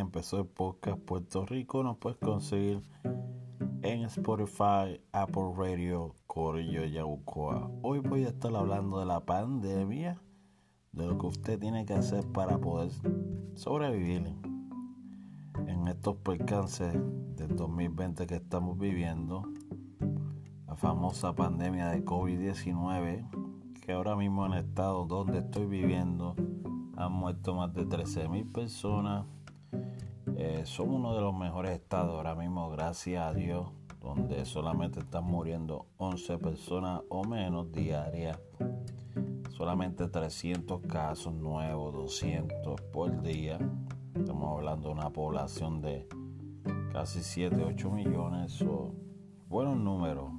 empezó el podcast Puerto Rico. Nos puedes conseguir en Spotify, Apple Radio, Corillo Yabucoa. Hoy voy a estar hablando de la pandemia, de lo que usted tiene que hacer para poder sobrevivir en estos percances del 2020 que estamos viviendo. La famosa pandemia de COVID-19, que ahora mismo en el estado donde estoy viviendo han muerto más de 13.000 personas. Eh, son uno de los mejores estados ahora mismo, gracias a Dios, donde solamente están muriendo 11 personas o menos diarias. Solamente 300 casos nuevos, 200 por día. Estamos hablando de una población de casi 7, 8 millones. buenos números.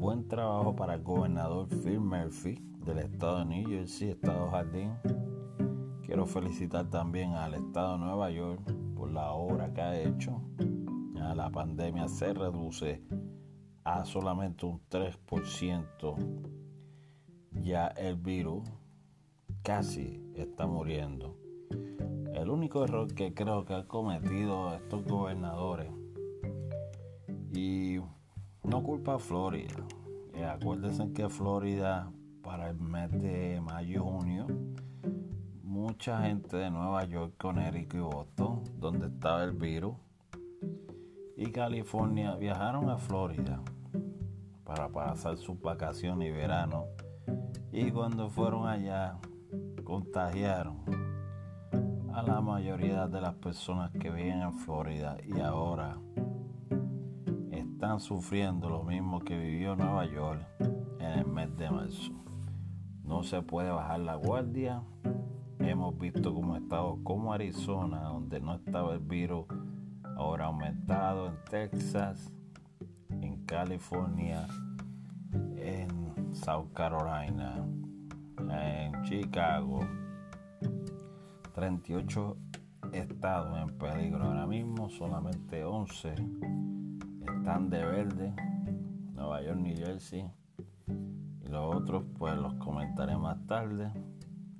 Buen trabajo para el gobernador Phil Murphy del estado de New Jersey, estado Jardín Quiero felicitar también al Estado de Nueva York por la obra que ha hecho. Ya la pandemia se reduce a solamente un 3%. Ya el virus casi está muriendo. El único error que creo que han cometido estos gobernadores y no culpa a Florida. Eh, acuérdense que Florida para el mes de mayo junio mucha gente de Nueva York, Connecticut y Boston, donde estaba el virus, y California viajaron a Florida para pasar sus vacaciones y verano. Y cuando fueron allá, contagiaron a la mayoría de las personas que viven en Florida y ahora están sufriendo lo mismo que vivió Nueva York en el mes de marzo. No se puede bajar la guardia hemos visto como estados como Arizona, donde no estaba el virus, ahora aumentado en Texas, en California, en South Carolina, en Chicago. 38 estados en peligro. Ahora mismo, solamente 11 están de verde, Nueva York, New Jersey, y los otros pues los comentaré más tarde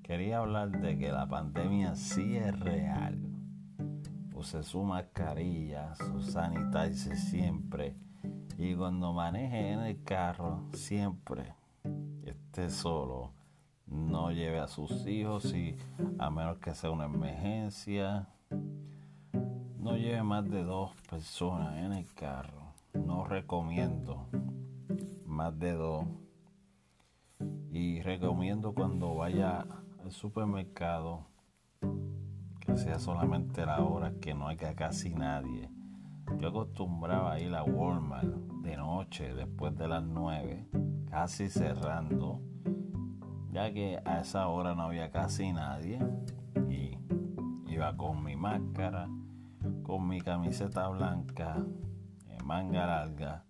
quería hablar de que la pandemia sí es real. Use su mascarilla, su sanitizer siempre. Y cuando maneje en el carro, siempre esté solo. No lleve a sus hijos y a menos que sea una emergencia. No lleve más de dos personas en el carro. No recomiendo más de dos. Y recomiendo cuando vaya supermercado, que sea solamente la hora que no haya casi nadie. Yo acostumbraba ir a Walmart de noche, después de las 9, casi cerrando, ya que a esa hora no había casi nadie. Y iba con mi máscara, con mi camiseta blanca, manga larga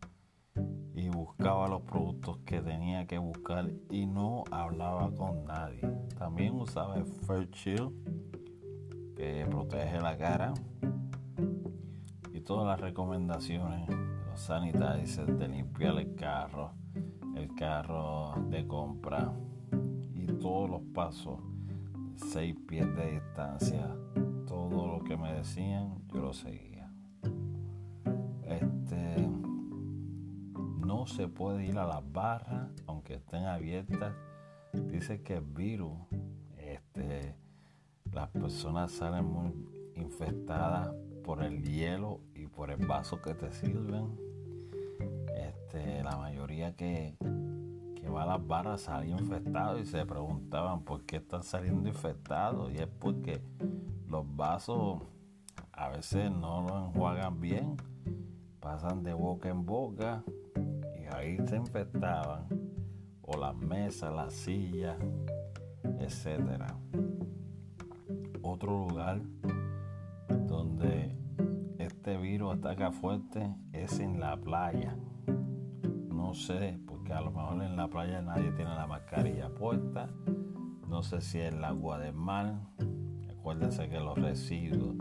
y buscaba los productos que tenía que buscar y no hablaba con nadie. También usaba el Fair Shield que protege la cara y todas las recomendaciones, los sanitizers de limpiar el carro, el carro de compra y todos los pasos, seis pies de distancia, todo lo que me decían yo lo seguía. Este no se puede ir a las barras aunque estén abiertas. Dice que el virus, este, las personas salen muy infectadas por el hielo y por el vaso que te sirven. Este, la mayoría que, que va a las barras salen infectados y se preguntaban por qué están saliendo infectados. Y es porque los vasos a veces no los enjuagan bien, pasan de boca en boca ahí se infectaban, o las mesas, las sillas, etcétera. Otro lugar donde este virus ataca fuerte es en la playa. No sé, porque a lo mejor en la playa nadie tiene la mascarilla puesta. No sé si es el agua del mar. Acuérdense que los residuos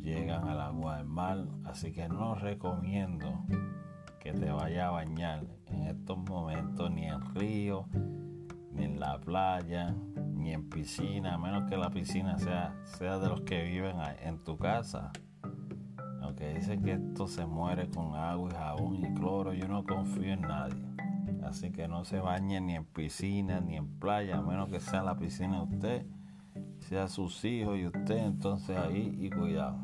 llegan al agua del mar, así que no recomiendo que te vaya a bañar en estos momentos ni en río, ni en la playa, ni en piscina, a menos que la piscina sea, sea de los que viven en tu casa. Aunque dicen que esto se muere con agua y jabón y cloro, yo no confío en nadie. Así que no se bañe ni en piscina ni en playa, a menos que sea la piscina de usted, sea sus hijos y usted, entonces ahí y cuidado.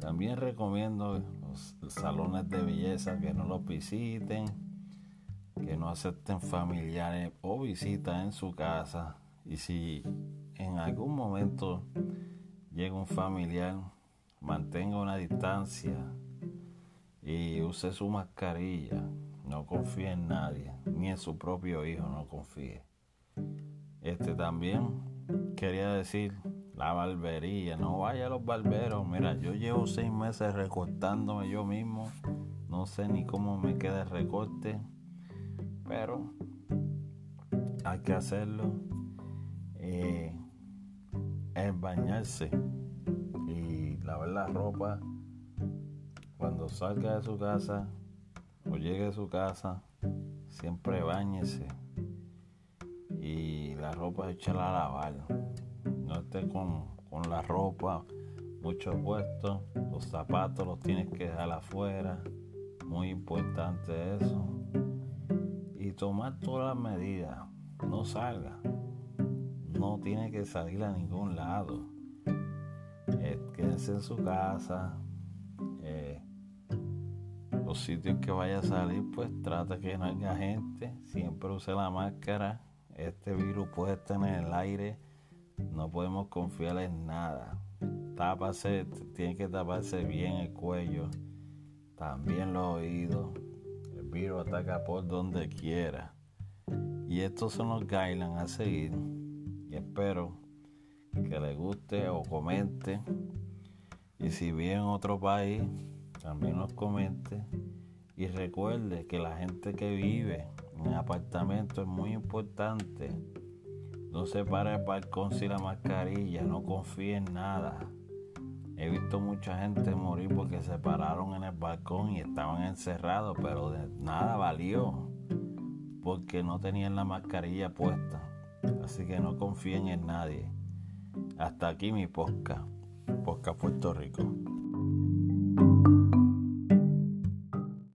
También recomiendo salones de belleza que no los visiten, que no acepten familiares o visitas en su casa. Y si en algún momento llega un familiar, mantenga una distancia y use su mascarilla. No confíe en nadie, ni en su propio hijo, no confíe. Este también quería decir la barbería, no vaya a los barberos. Mira, yo llevo seis meses recortándome yo mismo, no sé ni cómo me queda el recorte, pero hay que hacerlo. Eh, es bañarse y lavar la ropa cuando salga de su casa o llegue a su casa, siempre bañese y la ropa echala a lavar. No con, con la ropa mucho puesto, los zapatos los tienes que dejar afuera, muy importante eso. Y tomar todas las medidas, no salga, no tiene que salir a ningún lado. Eh, quédese en su casa, sitios que vaya a salir, pues trata que no haya gente. Siempre use la máscara. Este virus puede estar en el aire. No podemos confiar en nada. Tápase, tiene que taparse bien el cuello. También los oídos. El virus ataca por donde quiera. Y estos son los guidelines a seguir. Y espero que le guste o comente. Y si vive en otro país, también nos comente. Y recuerde que la gente que vive en apartamento es muy importante. No se pare el balcón sin la mascarilla, no confíe en nada. He visto mucha gente morir porque se pararon en el balcón y estaban encerrados, pero de nada valió porque no tenían la mascarilla puesta. Así que no confíen en nadie. Hasta aquí mi posca, Posca Puerto Rico.